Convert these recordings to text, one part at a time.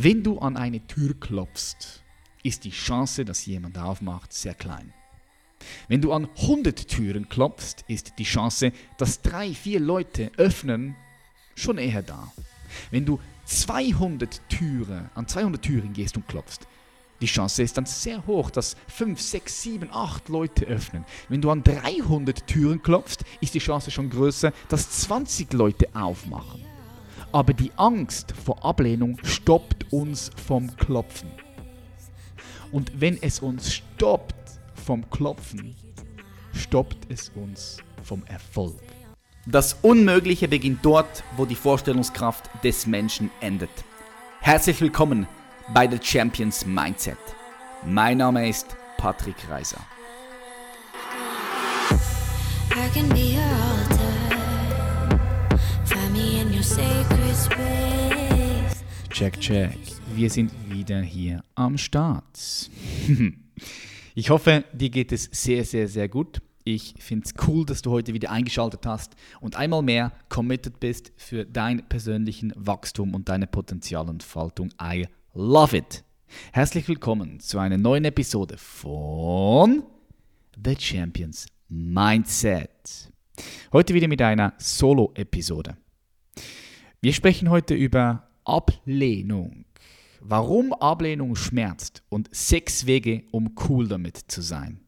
Wenn du an eine Tür klopfst, ist die Chance, dass jemand aufmacht, sehr klein. Wenn du an 100 Türen klopfst, ist die Chance, dass drei, vier Leute öffnen, schon eher da. Wenn du 200 Türen, an 200 Türen gehst und klopfst, die Chance ist dann sehr hoch, dass 5, 6, 7, 8 Leute öffnen. Wenn du an 300 Türen klopfst, ist die Chance schon größer, dass 20 Leute aufmachen. Aber die Angst vor Ablehnung stoppt uns vom Klopfen. Und wenn es uns stoppt vom Klopfen, stoppt es uns vom Erfolg. Das Unmögliche beginnt dort, wo die Vorstellungskraft des Menschen endet. Herzlich willkommen bei The Champions Mindset. Mein Name ist Patrick Reiser. Check, check. Wir sind wieder hier am Start. ich hoffe, dir geht es sehr, sehr, sehr gut. Ich finde es cool, dass du heute wieder eingeschaltet hast und einmal mehr committed bist für dein persönlichen Wachstum und deine Potenzialentfaltung. I love it. Herzlich willkommen zu einer neuen Episode von The Champions Mindset. Heute wieder mit einer Solo-Episode. Wir sprechen heute über Ablehnung. Warum Ablehnung schmerzt und sechs Wege, um cool damit zu sein.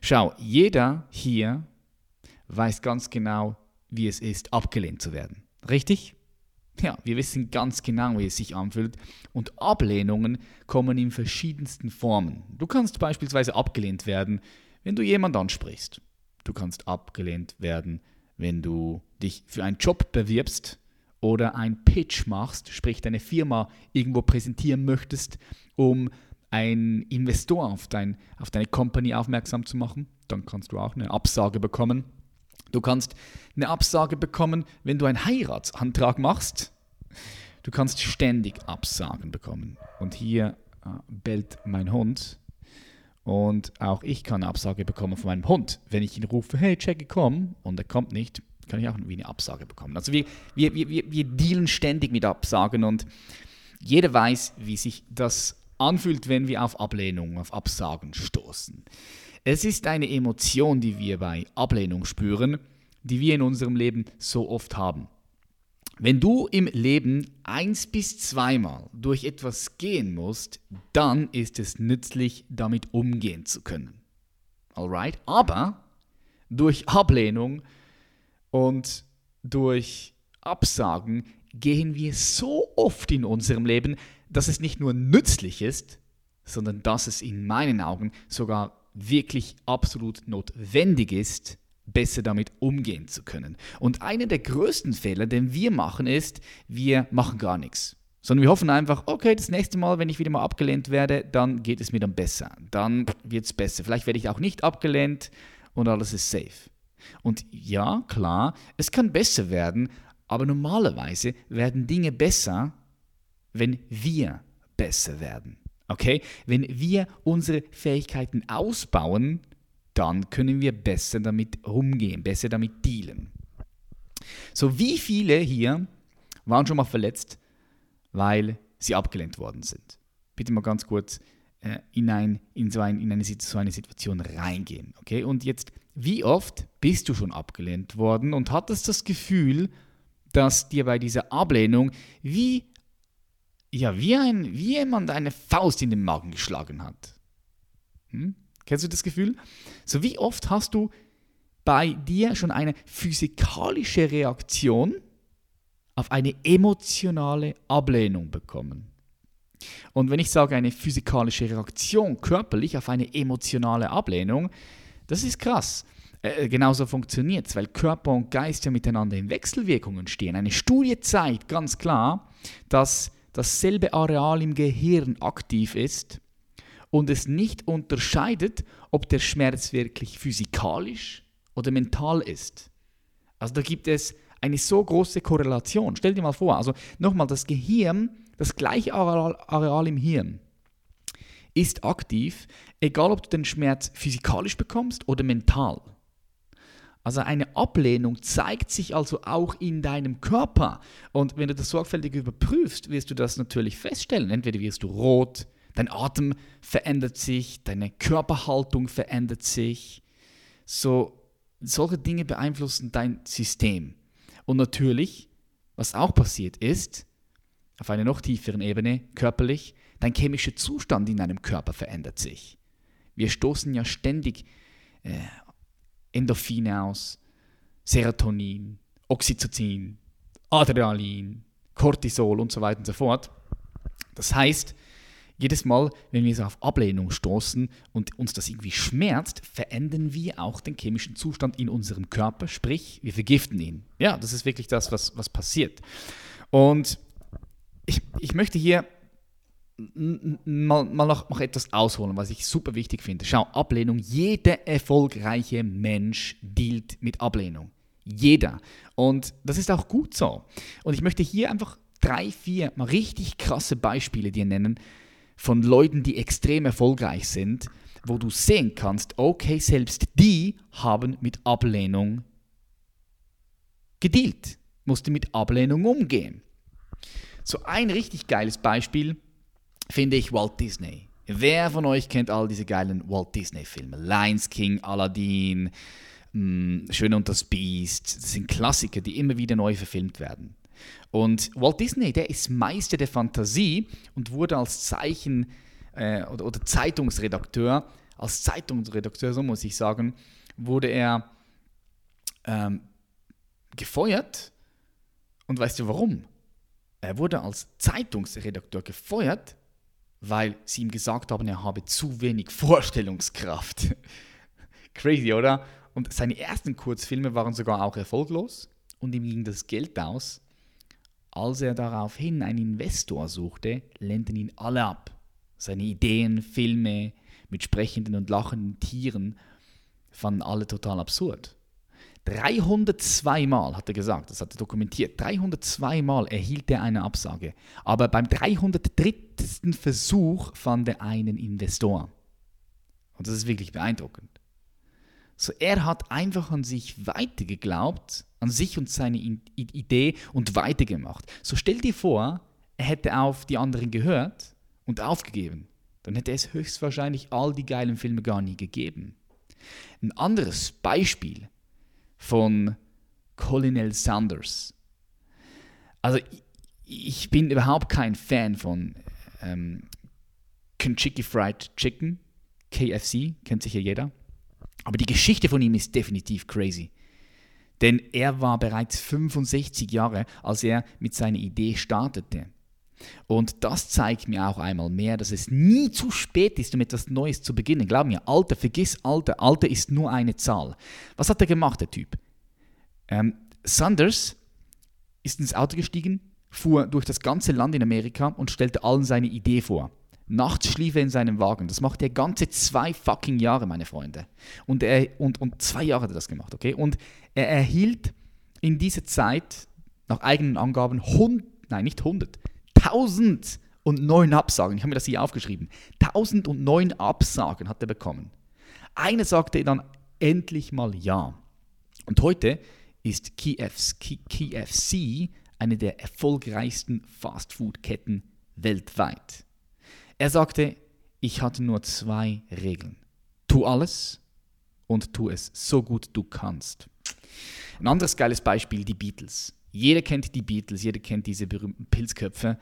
Schau, jeder hier weiß ganz genau, wie es ist, abgelehnt zu werden. Richtig? Ja, wir wissen ganz genau, wie es sich anfühlt. Und Ablehnungen kommen in verschiedensten Formen. Du kannst beispielsweise abgelehnt werden, wenn du jemand ansprichst. Du kannst abgelehnt werden, wenn du dich für einen Job bewirbst oder einen Pitch machst, sprich deine Firma irgendwo präsentieren möchtest, um einen Investor auf, dein, auf deine Company aufmerksam zu machen, dann kannst du auch eine Absage bekommen. Du kannst eine Absage bekommen, wenn du einen Heiratsantrag machst. Du kannst ständig Absagen bekommen. Und hier äh, bellt mein Hund. Und auch ich kann eine Absage bekommen von meinem Hund. Wenn ich ihn rufe, hey Jackie, komm, und er kommt nicht, kann ich auch wie eine Absage bekommen. Also wir, wir, wir, wir dealen ständig mit Absagen und jeder weiß, wie sich das anfühlt, wenn wir auf Ablehnung, auf Absagen stoßen. Es ist eine Emotion, die wir bei Ablehnung spüren, die wir in unserem Leben so oft haben. Wenn du im Leben eins bis zweimal durch etwas gehen musst, dann ist es nützlich, damit umgehen zu können. Alright? Aber durch Ablehnung und durch Absagen gehen wir so oft in unserem Leben, dass es nicht nur nützlich ist, sondern dass es in meinen Augen sogar wirklich absolut notwendig ist, besser damit umgehen zu können. Und einer der größten Fehler, den wir machen, ist, wir machen gar nichts. Sondern wir hoffen einfach, okay, das nächste Mal, wenn ich wieder mal abgelehnt werde, dann geht es mir dann besser. Dann wird es besser. Vielleicht werde ich auch nicht abgelehnt und alles ist safe. Und ja, klar, es kann besser werden, aber normalerweise werden Dinge besser, wenn wir besser werden. Okay? Wenn wir unsere Fähigkeiten ausbauen, dann können wir besser damit umgehen, besser damit dealen. So, wie viele hier waren schon mal verletzt, weil sie abgelehnt worden sind? Bitte mal ganz kurz in, ein, in, so, ein, in eine, so eine Situation reingehen. Okay? Und jetzt, wie oft bist du schon abgelehnt worden und hattest das Gefühl, dass dir bei dieser Ablehnung wie ja, wie, ein, wie jemand eine Faust in den Magen geschlagen hat. Hm? Kennst du das Gefühl? So wie oft hast du bei dir schon eine physikalische Reaktion auf eine emotionale Ablehnung bekommen? Und wenn ich sage eine physikalische Reaktion körperlich auf eine emotionale Ablehnung, das ist krass. Äh, genauso funktioniert es, weil Körper und Geist ja miteinander in Wechselwirkungen stehen. Eine Studie zeigt ganz klar, dass dasselbe Areal im Gehirn aktiv ist und es nicht unterscheidet, ob der Schmerz wirklich physikalisch oder mental ist. Also da gibt es eine so große Korrelation. Stell dir mal vor, also nochmal, das Gehirn, das gleiche Areal, im Hirn, ist aktiv, egal ob du den Schmerz physikalisch bekommst oder mental. Also eine Ablehnung zeigt sich also auch in deinem Körper. Und wenn du das sorgfältig überprüfst, wirst du das natürlich feststellen. Entweder wirst du rot, dein Atem verändert sich, deine Körperhaltung verändert sich. So, solche Dinge beeinflussen dein System. Und natürlich, was auch passiert ist, auf einer noch tieferen Ebene, körperlich, dein chemischer Zustand in deinem Körper verändert sich. Wir stoßen ja ständig äh, Endorphine aus, Serotonin, Oxytocin, Adrenalin, Cortisol und so weiter und so fort. Das heißt, jedes Mal, wenn wir so auf Ablehnung stoßen und uns das irgendwie schmerzt, verändern wir auch den chemischen Zustand in unserem Körper, sprich, wir vergiften ihn. Ja, das ist wirklich das, was, was passiert. Und ich, ich möchte hier mal, mal noch, noch etwas ausholen, was ich super wichtig finde. Schau, Ablehnung, jeder erfolgreiche Mensch dealt mit Ablehnung. Jeder. Und das ist auch gut so. Und ich möchte hier einfach drei, vier mal richtig krasse Beispiele dir nennen von Leuten, die extrem erfolgreich sind, wo du sehen kannst, okay, selbst die haben mit Ablehnung gedealt, mussten mit Ablehnung umgehen. So ein richtig geiles Beispiel finde ich Walt Disney. Wer von euch kennt all diese geilen Walt Disney-Filme? Lions King, Aladdin, mh, mm, Schön und das Beast. Das sind Klassiker, die immer wieder neu verfilmt werden. Und Walt Disney, der ist Meister der Fantasie und wurde als Zeichen äh, oder, oder, Zeitungsredakteur, als Zeitungsredakteur, so muss ich sagen, wurde er ähm, gefeuert. Und weißt du warum? Er wurde als Zeitungsredakteur gefeuert, weil sie ihm gesagt haben, er habe zu wenig Vorstellungskraft. Crazy, oder? Und seine ersten Kurzfilme waren sogar auch erfolglos und ihm ging das Geld aus. Als er daraufhin einen Investor suchte, lehnten ihn alle ab. Seine Ideen, Filme mit sprechenden und lachenden Tieren fanden alle total absurd. 302 Mal, hat er gesagt, das hat er dokumentiert, 302 Mal erhielt er eine Absage. Aber beim 303. Versuch fand er einen Investor. Und das ist wirklich beeindruckend. So, er hat einfach an sich weitergeglaubt, an sich und seine Idee und weitergemacht. So stell dir vor, er hätte auf die anderen gehört und aufgegeben. Dann hätte es höchstwahrscheinlich all die geilen Filme gar nie gegeben. Ein anderes Beispiel von Colonel Sanders. Also ich bin überhaupt kein Fan von ähm, Kentucky Fried Chicken, KFC, kennt sicher jeder. Aber die Geschichte von ihm ist definitiv crazy. Denn er war bereits 65 Jahre, als er mit seiner Idee startete. Und das zeigt mir auch einmal mehr, dass es nie zu spät ist, um etwas Neues zu beginnen. Glaub mir, Alter, vergiss Alter. Alter ist nur eine Zahl. Was hat er gemacht, der Typ? Ähm, Sanders ist ins Auto gestiegen, fuhr durch das ganze Land in Amerika und stellte allen seine Idee vor. Nachts schlief er in seinem Wagen. Das macht er ganze zwei fucking Jahre, meine Freunde. Und, er, und, und zwei Jahre hat er das gemacht, okay? Und er erhielt in dieser Zeit, nach eigenen Angaben, 100, nein, nicht 100, 1009 Absagen. Ich habe mir das hier aufgeschrieben. 1009 Absagen hat er bekommen. Eine sagte dann endlich mal ja. Und heute ist KFC eine der erfolgreichsten Fastfood-Ketten weltweit. Er sagte, ich hatte nur zwei Regeln. Tu alles und tu es so gut du kannst. Ein anderes geiles Beispiel, die Beatles. Jeder kennt die Beatles, jeder kennt diese berühmten Pilzköpfe.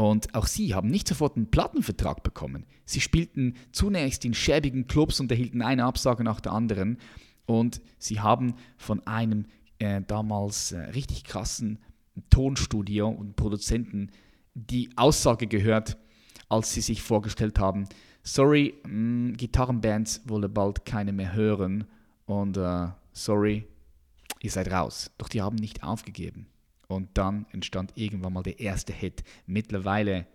Und auch sie haben nicht sofort einen Plattenvertrag bekommen. Sie spielten zunächst in schäbigen Clubs und erhielten eine Absage nach der anderen. Und sie haben von einem äh, damals äh, richtig krassen Tonstudio und Produzenten die Aussage gehört, als sie sich vorgestellt haben, sorry, mh, mm, Gitarrenbands wollen bald keine mehr hören und äh, sorry, ihr seid raus. Doch die haben nicht aufgegeben. Und dann entstand irgendwann mal der erste Hit. Mittlerweile,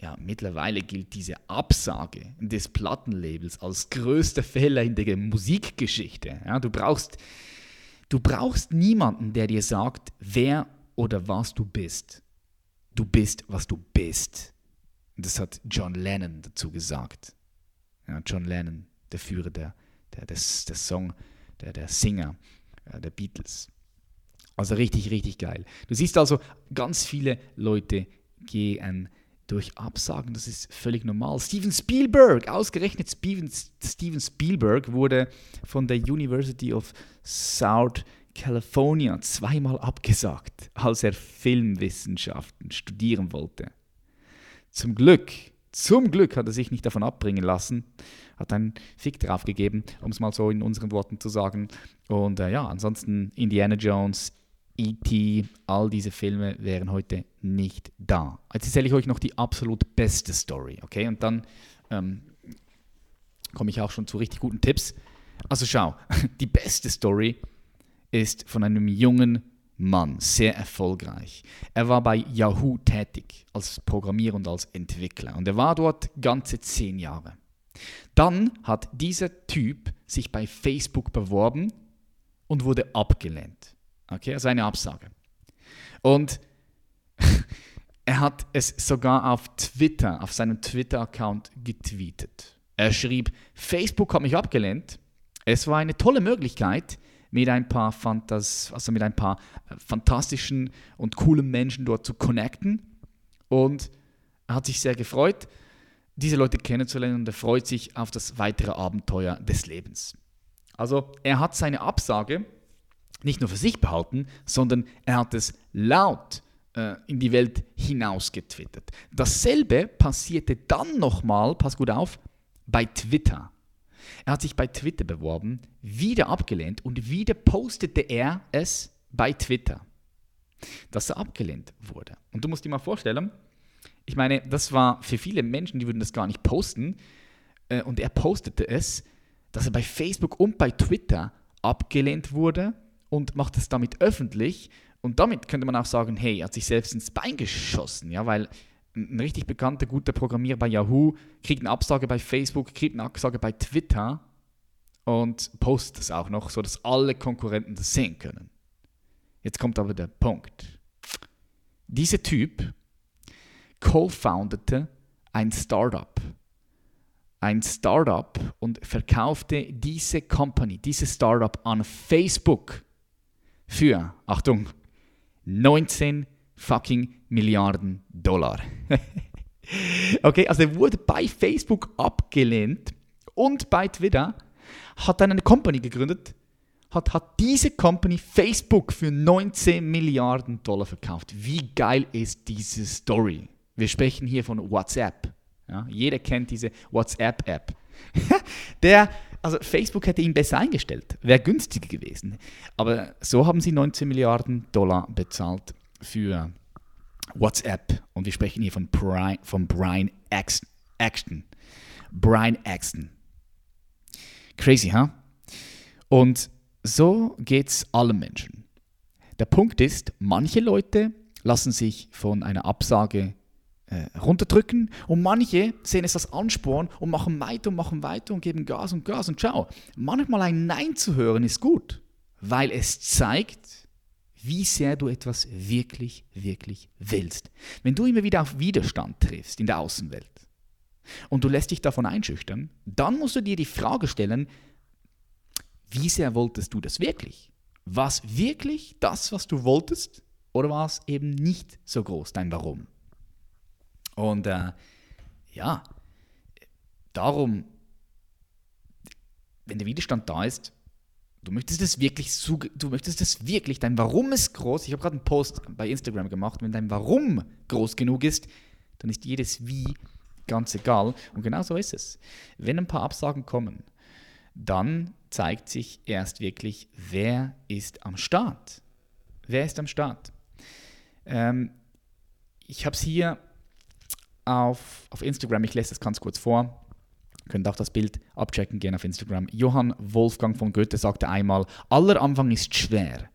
ja, mittlerweile gilt diese Absage des Plattenlabels als größter Fehler in der Musikgeschichte. Ja, du, brauchst, du brauchst niemanden, der dir sagt, wer oder was du bist. Du bist, was du bist. Das hat John Lennon dazu gesagt. Ja, John Lennon, der Führer der, der, des, des Song, der, der Singer äh, der Beatles. Also richtig, richtig geil. Du siehst also, ganz viele Leute gehen durch Absagen, das ist völlig normal. Steven Spielberg, ausgerechnet Steven, Steven Spielberg wurde von der University of South California zweimal abgesagt, als er Filmwissenschaften studieren wollte. Zum Glück, zum Glück hat er sich nicht davon abbringen lassen, hat einen Fick drauf gegeben, um es mal so in unseren Worten zu sagen. Und äh, ja, ansonsten Indiana Jones, E.T., all diese Filme wären heute nicht da. Jetzt erzähle ich euch noch die absolut beste Story, okay? Und dann ähm, komme ich auch schon zu richtig guten Tipps. Also schau, die beste Story ist von einem jungen Mann, sehr erfolgreich. Er war bei Yahoo tätig als Programmierer und als Entwickler und er war dort ganze zehn Jahre. Dann hat dieser Typ sich bei Facebook beworben und wurde abgelehnt. Okay, also eine Absage. Und er hat es sogar auf Twitter, auf seinem Twitter-Account getweetet. Er schrieb, Facebook hat mich abgelehnt. Es war eine tolle Möglichkeit, mit ein paar, Fantas also mit ein paar äh, fantastischen und coolen Menschen dort zu connecten. Und er hat sich sehr gefreut, diese Leute kennenzulernen und er freut sich auf das weitere Abenteuer des Lebens. Also er hat seine Absage nicht nur für sich behalten, sondern er hat es laut äh, in die Welt hinaus getwittert. Dasselbe passierte dann nochmal, pass gut auf, bei Twitter. Er hat sich bei Twitter beworben, wieder abgelehnt und wieder postete er es bei Twitter, dass er abgelehnt wurde. Und du musst dir mal vorstellen, ich meine, das war für viele Menschen, die würden das gar nicht posten, äh, und er postete es, dass er bei Facebook und bei Twitter abgelehnt wurde und macht es damit öffentlich. Und damit könnte man auch sagen, hey, er hat sich selbst ins Bein geschossen, ja, weil ein richtig bekannter, guter Programmierer bei Yahoo kriegt eine Absage bei Facebook, kriegt eine Absage bei Twitter und postet es auch noch, sodass alle Konkurrenten das sehen können. Jetzt kommt aber der Punkt. Dieser Typ co-foundete ein Startup. Ein Startup und verkaufte diese Company, diese Startup an Facebook für, Achtung, 19 fucking Milliarden Dollar. okay, also er wurde bei Facebook abgelehnt und bei Twitter hat dann eine Company gegründet, hat, hat diese Company Facebook für 19 Milliarden Dollar verkauft. Wie geil ist diese Story? Wir sprechen hier von WhatsApp. Ja, jeder kennt diese WhatsApp-App. Der, also Facebook hätte ihn besser eingestellt, wäre günstiger gewesen. Aber so haben sie 19 Milliarden Dollar bezahlt für WhatsApp. Und wir sprechen hier von, Brian, von Brian Axton. Brian Axton. Crazy, ha? Huh? Und so geht es allen Menschen. Der Punkt ist, manche Leute lassen sich von einer Absage äh, runterdrücken und manche sehen es als Ansporn und machen weiter und machen weiter und geben Gas und Gas und schau. Manchmal ein Nein zu hören ist gut, weil es zeigt, wie sehr du etwas wirklich, wirklich willst. Wenn du immer wieder auf Widerstand triffst in der Außenwelt und du lässt dich davon einschüchtern, dann musst du dir die Frage stellen, wie sehr wolltest du das wirklich? War es wirklich das, was du wolltest? Oder war es eben nicht so groß, dein Warum? Und äh, ja, darum, wenn der Widerstand da ist, Du möchtest es wirklich, du möchtest es wirklich, dein Warum ist groß. Ich habe gerade einen Post bei Instagram gemacht. Wenn dein Warum groß genug ist, dann ist jedes Wie ganz egal. Und genau so ist es. Wenn ein paar Absagen kommen, dann zeigt sich erst wirklich, wer ist am Start. Wer ist am Start? Ähm, ich habe es hier auf, auf Instagram, ich lese das ganz kurz vor. Könnt auch das Bild abchecken, gehen auf Instagram. Johann Wolfgang von Goethe sagte einmal, aller Anfang ist schwer.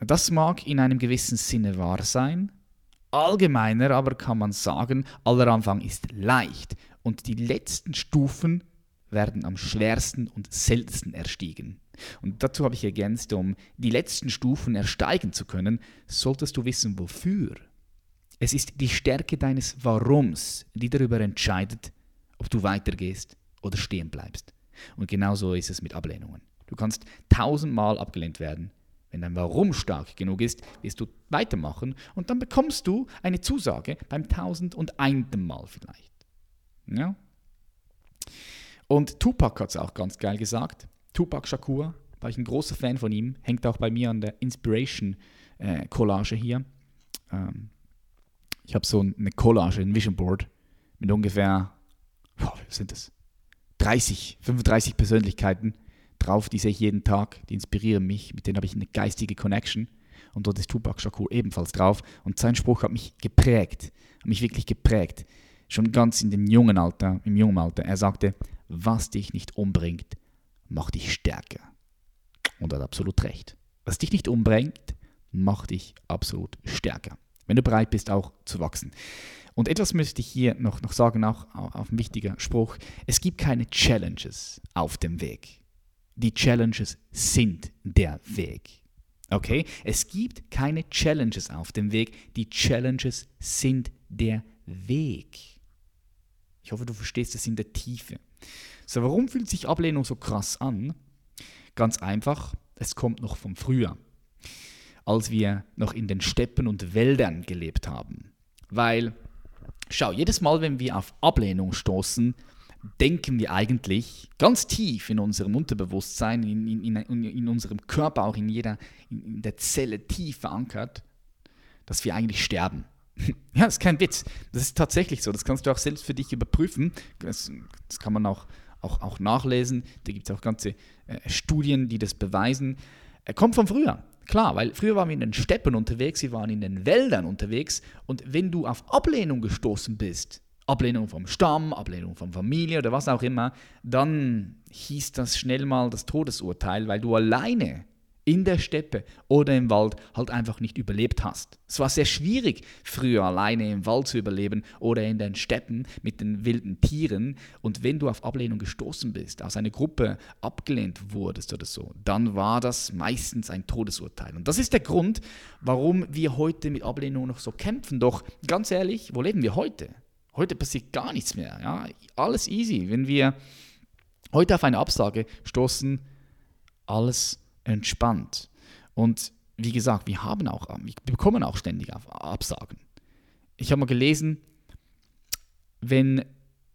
Das mag in einem gewissen Sinne wahr sein. Allgemeiner aber kann man sagen, aller Anfang ist leicht und die letzten Stufen werden am schwersten und seltensten erstiegen. Und dazu habe ich ergänzt, um die letzten Stufen ersteigen zu können, solltest du wissen, wofür. Es ist die Stärke deines Warums, die darüber entscheidet, ob du weitergehst oder stehen bleibst. Und genauso ist es mit Ablehnungen. Du kannst tausendmal abgelehnt werden. Wenn dein Warum stark genug ist, wirst du weitermachen und dann bekommst du eine Zusage beim tausend und einten Mal vielleicht. Ja? Und Tupac hat es auch ganz geil gesagt. Tupac Shakur, war ich ein großer Fan von ihm, hängt auch bei mir an der Inspiration äh, hier. Ähm, ich habe so eine Collage, ein Vision Board mit ungefähr, boah, was sind das? 30, 35 Persönlichkeiten drauf, die sehe ich jeden Tag, die inspirieren mich, mit denen habe ich eine geistige Connection. Und dort ist Tupac Shakur ebenfalls drauf. Und sein Spruch hat mich geprägt, hat mich wirklich geprägt. Schon ganz in dem jungen Alter, im jungen Alter. Er sagte, was dich nicht umbringt, macht dich stärker. Und er hat absolut recht. Was dich nicht umbringt, macht dich absolut stärker. Wenn du bereit bist, auch zu wachsen. Und etwas möchte ich hier noch, noch sagen, auch auf ein wichtiger Spruch. Es gibt keine Challenges auf dem Weg. Die Challenges sind der Weg. Okay? Es gibt keine Challenges auf dem Weg. Die Challenges sind der Weg. Ich hoffe, du verstehst es in der Tiefe. So, warum fühlt sich Ablehnung so krass an? Ganz einfach, es kommt noch vom Frühjahr, als wir noch in den Steppen und Wäldern gelebt haben. Weil, schau, jedes Mal, wenn wir auf Ablehnung stoßen, denken wir eigentlich ganz tief in unserem Unterbewusstsein, in, in, in, in unserem Körper, auch in jeder, in der Zelle tief verankert, dass wir eigentlich sterben. Ja, das ist kein Witz. Das ist tatsächlich so. Das kannst du auch selbst für dich überprüfen. Das, das kann man auch, auch, auch nachlesen. Da gibt es auch ganze äh, Studien, die das beweisen. Er kommt von früher. Klar, weil früher waren wir in den Steppen unterwegs, wir waren in den Wäldern unterwegs. Und wenn du auf Ablehnung gestoßen bist, Ablehnung vom Stamm, Ablehnung von Familie oder was auch immer, dann hieß das schnell mal das Todesurteil, weil du alleine in der Steppe oder im Wald halt einfach nicht überlebt hast. Es war sehr schwierig, früher alleine im Wald zu überleben oder in den Steppen mit den wilden Tieren. Und wenn du auf Ablehnung gestoßen bist, aus einer Gruppe abgelehnt wurdest oder so, dann war das meistens ein Todesurteil. Und das ist der Grund, warum wir heute mit Ablehnung noch so kämpfen. Doch ganz ehrlich, wo leben wir heute? Heute passiert gar nichts mehr. Ja? Alles easy. Wenn wir heute auf eine Absage stoßen, alles entspannt. Und wie gesagt, wir haben auch, wir bekommen auch ständig Absagen. Ich habe mal gelesen, wenn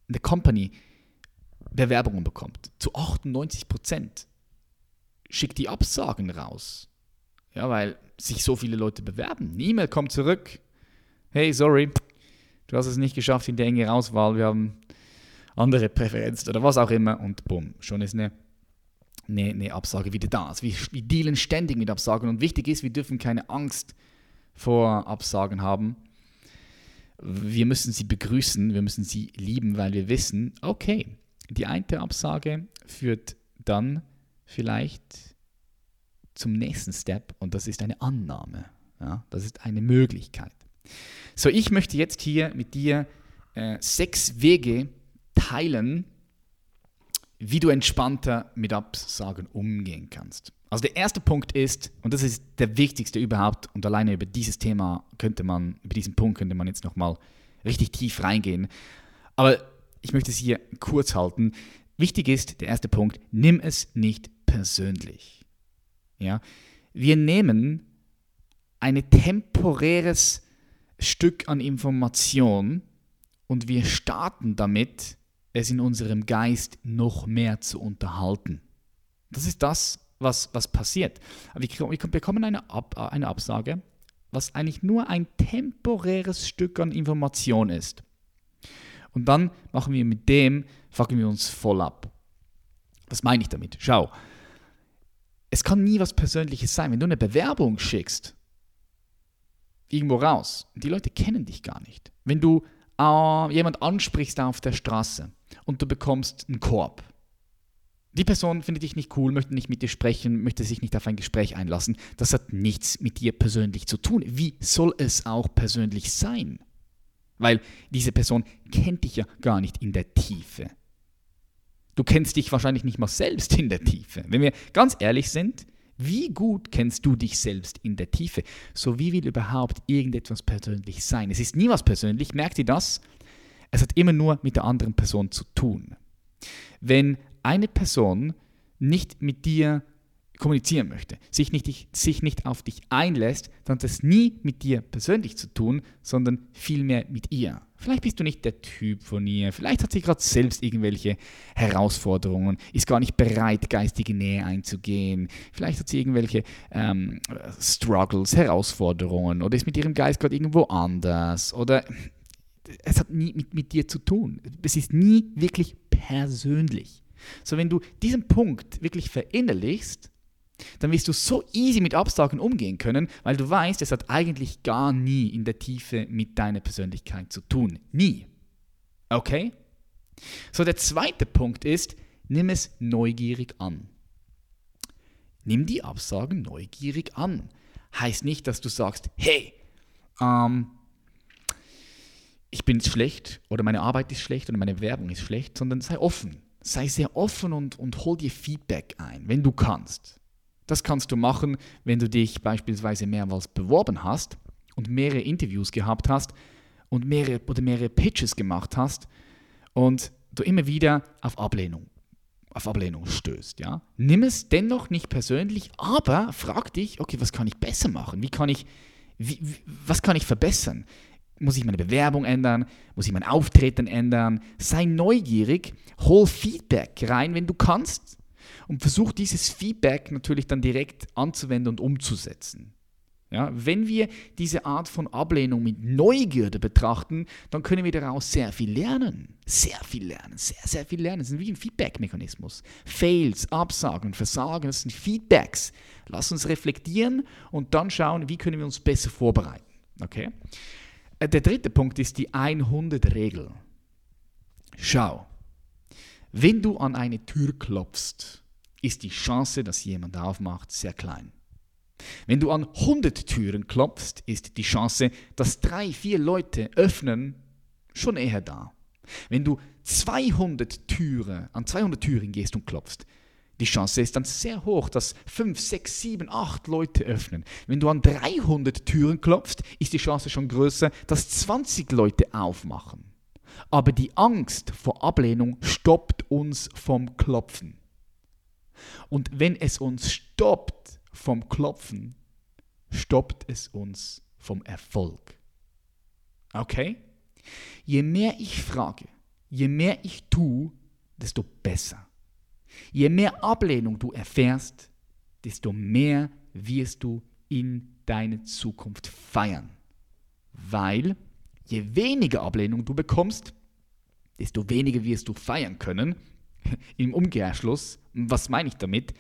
eine Company Bewerbungen bekommt, zu 98 Prozent schickt die Absagen raus. Ja, weil sich so viele Leute bewerben. Eine E-Mail kommt zurück. Hey, sorry, du hast es nicht geschafft in der enge Auswahl. Wir haben andere Präferenzen oder was auch immer. Und bumm, schon ist eine eine, eine Absage wieder da ist. Wir, wir dealen ständig mit Absagen und wichtig ist, wir dürfen keine Angst vor Absagen haben. Wir müssen sie begrüßen, wir müssen sie lieben, weil wir wissen, okay, die eine Absage führt dann vielleicht zum nächsten Step und das ist eine Annahme. Ja, das ist eine Möglichkeit. So, ich möchte jetzt hier mit dir äh, sechs Wege teilen, wie du entspannter mit Absagen umgehen kannst. Also der erste Punkt ist, und das ist der wichtigste überhaupt, und alleine über dieses Thema könnte man, über diesen Punkt könnte man jetzt nochmal richtig tief reingehen. Aber ich möchte es hier kurz halten. Wichtig ist, der erste Punkt, nimm es nicht persönlich. Ja? Wir nehmen ein temporäres Stück an Information und wir starten damit es in unserem Geist noch mehr zu unterhalten. Das ist das, was, was passiert. Wir bekommen eine, Ab, eine Absage, was eigentlich nur ein temporäres Stück an Information ist. Und dann machen wir mit dem, fucken wir uns voll ab. Was meine ich damit? Schau, es kann nie was Persönliches sein. Wenn du eine Bewerbung schickst, irgendwo raus, die Leute kennen dich gar nicht. Wenn du äh, jemand ansprichst auf der Straße und du bekommst einen Korb. Die Person findet dich nicht cool, möchte nicht mit dir sprechen, möchte sich nicht auf ein Gespräch einlassen. Das hat nichts mit dir persönlich zu tun. Wie soll es auch persönlich sein? Weil diese Person kennt dich ja gar nicht in der Tiefe. Du kennst dich wahrscheinlich nicht mal selbst in der Tiefe. Wenn wir ganz ehrlich sind, wie gut kennst du dich selbst in der Tiefe? So wie will überhaupt irgendetwas persönlich sein? Es ist nie was persönlich, merkt ihr das? Es hat immer nur mit der anderen Person zu tun. Wenn eine Person nicht mit dir kommunizieren möchte, sich nicht, sich nicht auf dich einlässt, dann hat das nie mit dir persönlich zu tun, sondern vielmehr mit ihr. Vielleicht bist du nicht der Typ von ihr, vielleicht hat sie gerade selbst irgendwelche Herausforderungen, ist gar nicht bereit, geistige Nähe einzugehen, vielleicht hat sie irgendwelche ähm, Struggles, Herausforderungen oder ist mit ihrem Geist gerade irgendwo anders oder es hat nie mit, mit dir zu tun. Es ist nie wirklich persönlich. So, wenn du diesen Punkt wirklich verinnerlichst, dann wirst du so easy mit Absagen umgehen können, weil du weißt, es hat eigentlich gar nie in der Tiefe mit deiner Persönlichkeit zu tun. Nie. Okay? So, der zweite Punkt ist, nimm es neugierig an. Nimm die Absagen neugierig an. Heißt nicht, dass du sagst, hey, ähm, ich bin schlecht oder meine Arbeit ist schlecht oder meine Werbung ist schlecht, sondern sei offen. Sei sehr offen und, und hol dir Feedback ein, wenn du kannst. Das kannst du machen, wenn du dich beispielsweise mehrmals beworben hast und mehrere Interviews gehabt hast und mehrere oder mehrere Pitches gemacht hast und du immer wieder auf Ablehnung auf Ablehnung stößt, ja? Nimm es dennoch nicht persönlich, aber frag dich, okay, was kann ich besser machen? Wie kann ich wie, was kann ich verbessern? Muss ich meine Bewerbung ändern? Muss ich mein Auftreten ändern? Sei neugierig, hol Feedback rein, wenn du kannst und versuch dieses Feedback natürlich dann direkt anzuwenden und umzusetzen. Ja, wenn wir diese Art von Ablehnung mit Neugierde betrachten, dann können wir daraus sehr viel lernen. Sehr viel lernen, sehr, sehr viel lernen. Das ist wie ein Feedback-Mechanismus. Fails, Absagen, Versagen, das sind Feedbacks. Lass uns reflektieren und dann schauen, wie können wir uns besser vorbereiten. Okay? Äh, der dritte Punkt ist die 100-Regel. Schau, wenn du an eine Tür klopfst, ist die Chance, dass jemand aufmacht, sehr klein. Wenn du an 100 Türen klopfst, ist die Chance, dass drei, vier Leute öffnen, schon eher da. Wenn du 200 Türen, an 200 Türen gehst und klopfst, die Chance ist dann sehr hoch, dass 5, 6, 7, 8 Leute öffnen. Wenn du an 300 Türen klopfst, ist die Chance schon größer, dass 20 Leute aufmachen. Aber die Angst vor Ablehnung stoppt uns vom Klopfen. Und wenn es uns stoppt vom Klopfen, stoppt es uns vom Erfolg. Okay? Je mehr ich frage, je mehr ich tue, desto besser. Je mehr Ablehnung du erfährst, desto mehr wirst du in deine Zukunft feiern. Weil je weniger Ablehnung du bekommst, desto weniger wirst du feiern können. Im Umkehrschluss, was meine ich damit?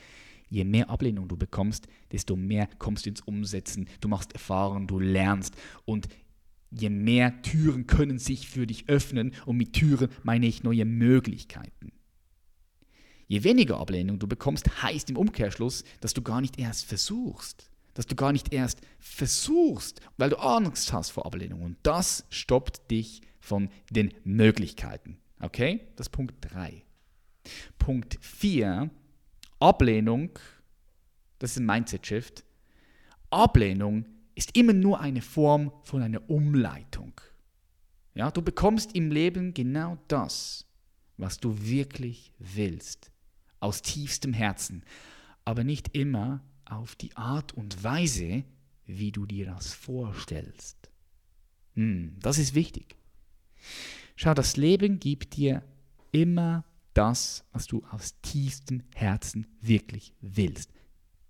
Je mehr Ablehnung du bekommst, desto mehr kommst du ins Umsetzen, du machst Erfahrungen, du lernst und je mehr Türen können sich für dich öffnen und mit Türen meine ich neue Möglichkeiten. Je weniger Ablehnung du bekommst, heißt im Umkehrschluss, dass du gar nicht erst versuchst. Dass du gar nicht erst versuchst, weil du Angst hast vor Ablehnung. Und das stoppt dich von den Möglichkeiten. Okay? Das ist Punkt 3. Punkt 4. Ablehnung, das ist ein Mindset-Shift. Ablehnung ist immer nur eine Form von einer Umleitung. Ja, du bekommst im Leben genau das, was du wirklich willst aus tiefstem Herzen, aber nicht immer auf die Art und Weise, wie du dir das vorstellst. Hm, das ist wichtig. Schau, das Leben gibt dir immer das, was du aus tiefstem Herzen wirklich willst.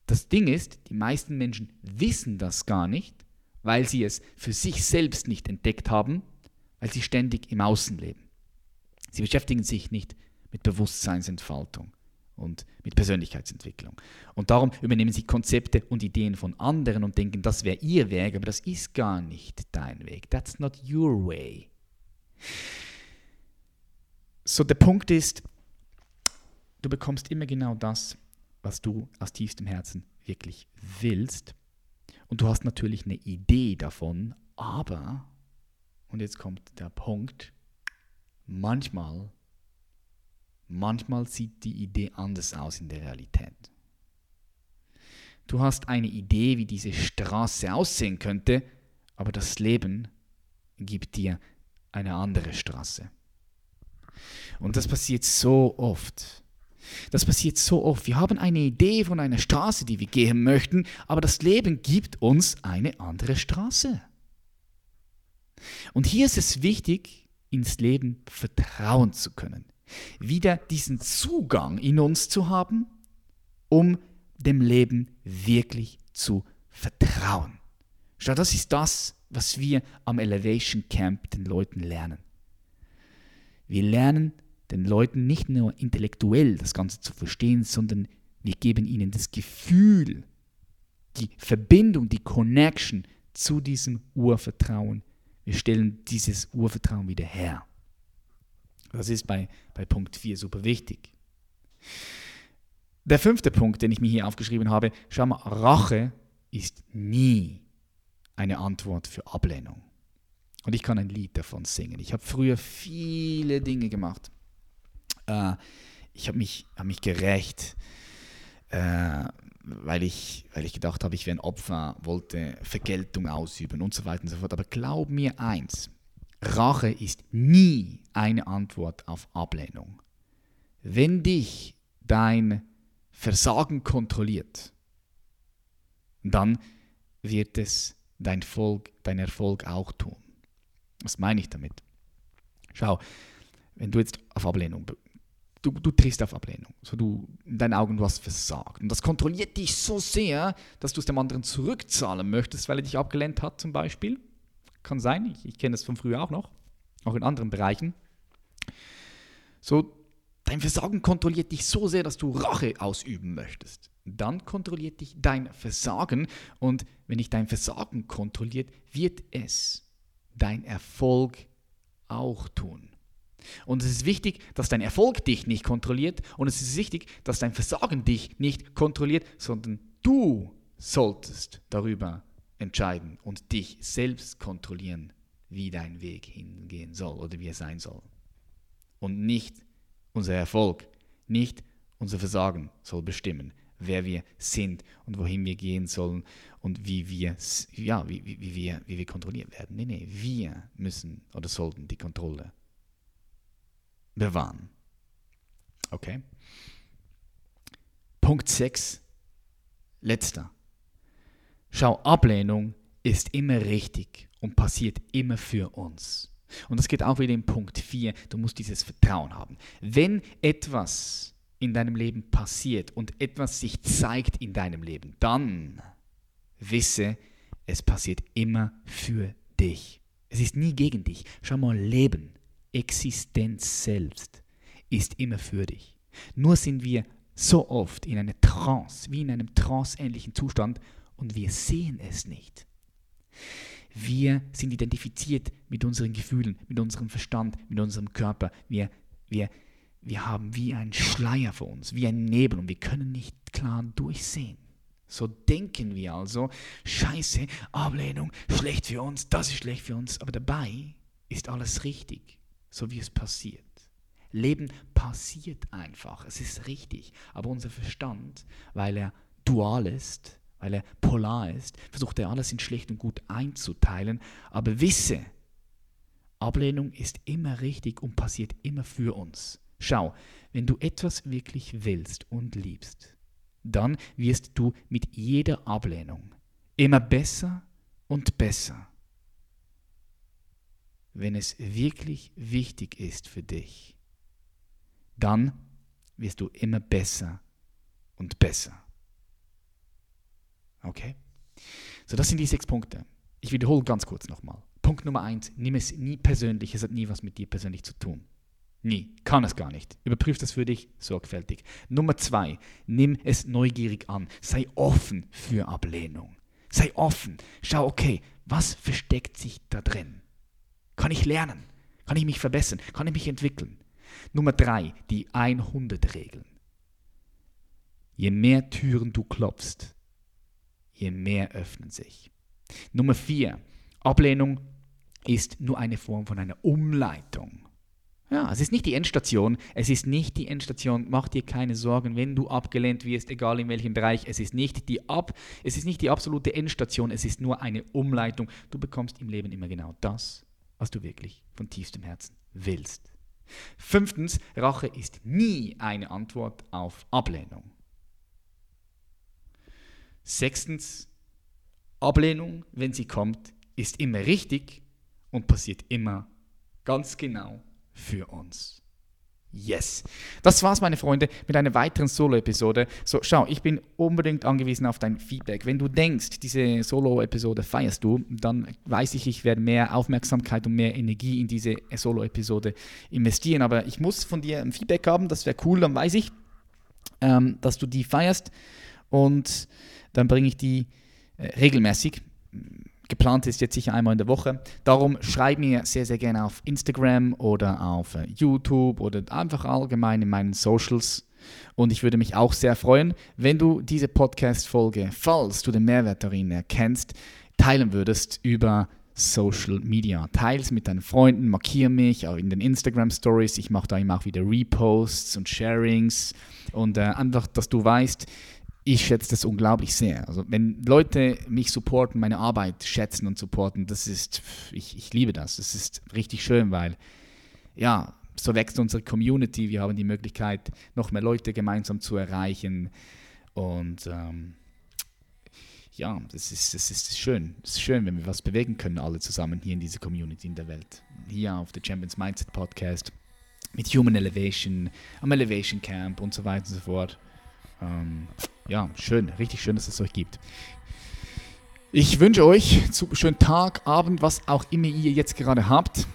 Das Ding ist, die meisten Menschen wissen das gar nicht, weil sie es für sich selbst nicht entdeckt haben, weil sie ständig im Außen leben. Sie beschäftigen sich nicht mit Bewusstseinsentfaltung und mit Persönlichkeitsentwicklung. Und darum übernehmen sie Konzepte und Ideen von anderen und denken, das wäre ihr Weg, aber das ist gar nicht dein Weg. That's not your way. So, der Punkt ist, du bekommst immer genau das, was du aus tiefstem Herzen wirklich willst. Und du hast natürlich eine Idee davon, aber, und jetzt kommt der Punkt, manchmal Manchmal sieht die Idee anders aus in der Realität. Du hast eine Idee, wie diese Straße aussehen könnte, aber das Leben gibt dir eine andere Straße. Und das passiert so oft. Das passiert so oft. Wir haben eine Idee von einer Straße, die wir gehen möchten, aber das Leben gibt uns eine andere Straße. Und hier ist es wichtig, ins Leben vertrauen zu können. Wieder diesen Zugang in uns zu haben, um dem Leben wirklich zu vertrauen. Schau, das ist das, was wir am Elevation Camp den Leuten lernen. Wir lernen den Leuten nicht nur intellektuell das Ganze zu verstehen, sondern wir geben ihnen das Gefühl, die Verbindung, die Connection zu diesem Urvertrauen. Wir stellen dieses Urvertrauen wieder her. Das ist bei, bei Punkt 4 super wichtig. Der fünfte Punkt, den ich mir hier aufgeschrieben habe, schau mal, Rache ist nie eine Antwort für Ablehnung. Und ich kann ein Lied davon singen. Ich habe früher viele Dinge gemacht. Äh, ich habe mich, hab mich gerecht, äh, weil, ich, weil ich gedacht habe, ich wäre ein Opfer, wollte Vergeltung ausüben und so weiter und so fort. Aber glaub mir eins, Rache ist nie eine Antwort auf Ablehnung. Wenn dich dein Versagen kontrolliert, dann wird es dein, Volk, dein Erfolg auch tun. Was meine ich damit? Schau, wenn du jetzt auf Ablehnung, du, du triffst auf Ablehnung, so du in deinen Augen, du hast versagt. Und das kontrolliert dich so sehr, dass du es dem anderen zurückzahlen möchtest, weil er dich abgelehnt hat zum Beispiel. Kann sein, ich, ich kenne das von früher auch noch, auch in anderen Bereichen. So, dein Versagen kontrolliert dich so sehr, dass du Rache ausüben möchtest. Dann kontrolliert dich dein Versagen und wenn dich dein Versagen kontrolliert, wird es dein Erfolg auch tun. Und es ist wichtig, dass dein Erfolg dich nicht kontrolliert und es ist wichtig, dass dein Versagen dich nicht kontrolliert, sondern du solltest darüber entscheiden und dich selbst kontrollieren, wie dein Weg hingehen soll oder wie er sein soll. Und nicht unser Erfolg, nicht unser Versagen soll bestimmen, wer wir sind und wohin wir gehen sollen und wie wir, ja, wie, wie, wie, wir, wie wir kontrolliert werden. Nee, nee, wir müssen oder sollten die Kontrolle bewahren. Okay? Punkt 6. Letzter. Schau, Ablehnung ist immer richtig und passiert immer für uns. Und das geht auch wieder in Punkt 4. Du musst dieses Vertrauen haben. Wenn etwas in deinem Leben passiert und etwas sich zeigt in deinem Leben, dann wisse, es passiert immer für dich. Es ist nie gegen dich. Schau mal, Leben, Existenz selbst ist immer für dich. Nur sind wir so oft in einer Trance, wie in einem tranceähnlichen Zustand und wir sehen es nicht. Wir sind identifiziert mit unseren Gefühlen, mit unserem Verstand, mit unserem Körper. Wir, wir, wir haben wie einen Schleier vor uns, wie ein Nebel und wir können nicht klar durchsehen. So denken wir also, scheiße, Ablehnung, schlecht für uns, das ist schlecht für uns, aber dabei ist alles richtig, so wie es passiert. Leben passiert einfach, es ist richtig, aber unser Verstand, weil er dual ist, weil er polar ist, versucht er alles in schlecht und gut einzuteilen. Aber wisse, Ablehnung ist immer richtig und passiert immer für uns. Schau, wenn du etwas wirklich willst und liebst, dann wirst du mit jeder Ablehnung immer besser und besser. Wenn es wirklich wichtig ist für dich, dann wirst du immer besser und besser. Okay? So, das sind die sechs Punkte. Ich wiederhole ganz kurz nochmal. Punkt Nummer eins, nimm es nie persönlich, es hat nie was mit dir persönlich zu tun. Nie, kann es gar nicht. Überprüf das für dich sorgfältig. Nummer zwei, nimm es neugierig an. Sei offen für Ablehnung. Sei offen. Schau, okay, was versteckt sich da drin? Kann ich lernen? Kann ich mich verbessern? Kann ich mich entwickeln? Nummer drei, die 100-Regeln. Je mehr Türen du klopfst, je mehr öffnen sich. Nummer vier, Ablehnung ist nur eine Form von einer Umleitung. Ja, es ist nicht die Endstation, es ist nicht die Endstation, mach dir keine Sorgen, wenn du abgelehnt wirst, egal in welchem Bereich, es ist nicht die Ab, es ist nicht die absolute Endstation, es ist nur eine Umleitung. Du bekommst im Leben immer genau das, was du wirklich von tiefstem Herzen willst. Fünftens, Rache ist nie eine Antwort auf Ablehnung. Sechstens, Ablehnung, wenn sie kommt, ist immer richtig und passiert immer ganz genau für uns. Yes. Das war's, meine Freunde, mit einer weiteren Solo-Episode. So, schau, ich bin unbedingt angewiesen auf dein Feedback. Wenn du denkst, diese Solo-Episode feierst du, dann weiß ich, ich werde mehr Aufmerksamkeit und mehr Energie in diese Solo-Episode investieren. Aber ich muss von dir ein Feedback haben, das wäre cool, dann weiß ich, ähm, dass du die feierst und dann bringe ich die äh, regelmäßig Geplant ist jetzt sicher einmal in der Woche. Darum schreib mir sehr, sehr gerne auf Instagram oder auf äh, YouTube oder einfach allgemein in meinen Socials. Und ich würde mich auch sehr freuen, wenn du diese Podcast-Folge, falls du den Mehrwert darin erkennst, teilen würdest über Social Media. Teils mit deinen Freunden, markiere mich auch in den Instagram Stories. Ich mache da immer auch wieder Reposts und Sharings. Und äh, einfach, dass du weißt, ich schätze das unglaublich sehr. Also wenn Leute mich supporten, meine Arbeit schätzen und supporten, das ist, ich, ich liebe das. Das ist richtig schön, weil ja, so wächst unsere Community. Wir haben die Möglichkeit, noch mehr Leute gemeinsam zu erreichen. Und ähm, ja, das ist, das ist schön. Es ist schön, wenn wir was bewegen können, alle zusammen hier in dieser Community in der Welt. Hier auf der Champions Mindset Podcast mit Human Elevation, am Elevation Camp und so weiter und so fort. Ähm, ja, schön, richtig schön, dass es euch gibt. Ich wünsche euch einen schönen Tag, Abend, was auch immer ihr jetzt gerade habt.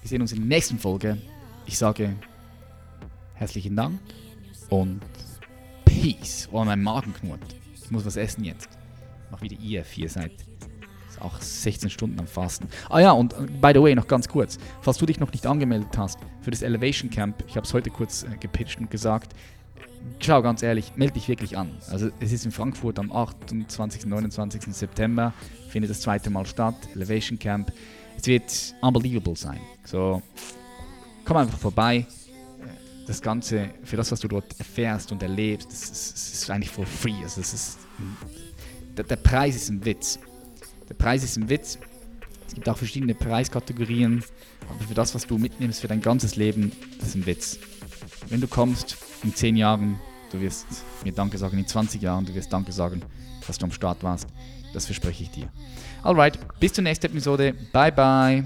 Wir sehen uns in der nächsten Folge. Ich sage herzlichen Dank und Peace. Oh, mein Magen knurrt. Ich muss was essen jetzt. Mach wieder ihr, vier seid auch 16 Stunden am Fasten. Ah ja, und äh, by the way, noch ganz kurz, falls du dich noch nicht angemeldet hast für das Elevation Camp, ich habe es heute kurz äh, gepitcht und gesagt, schau ganz ehrlich, melde dich wirklich an. Also es ist in Frankfurt am 28. und 29. September, findet das zweite Mal statt, Elevation Camp. Es wird unbelievable sein. So, komm einfach vorbei. Das Ganze, für das, was du dort erfährst und erlebst, das ist, das ist eigentlich for free. Also das ist, der, der Preis ist ein Witz. Der Preis ist ein Witz. Es gibt auch verschiedene Preiskategorien, aber für das, was du mitnimmst für dein ganzes Leben, das ist ein Witz. Wenn du kommst, in 10 Jahren, du wirst mir Danke sagen, in 20 Jahren, du wirst Danke sagen, dass du am Start warst. Das verspreche ich dir. Alright, bis zur nächsten Episode. Bye bye.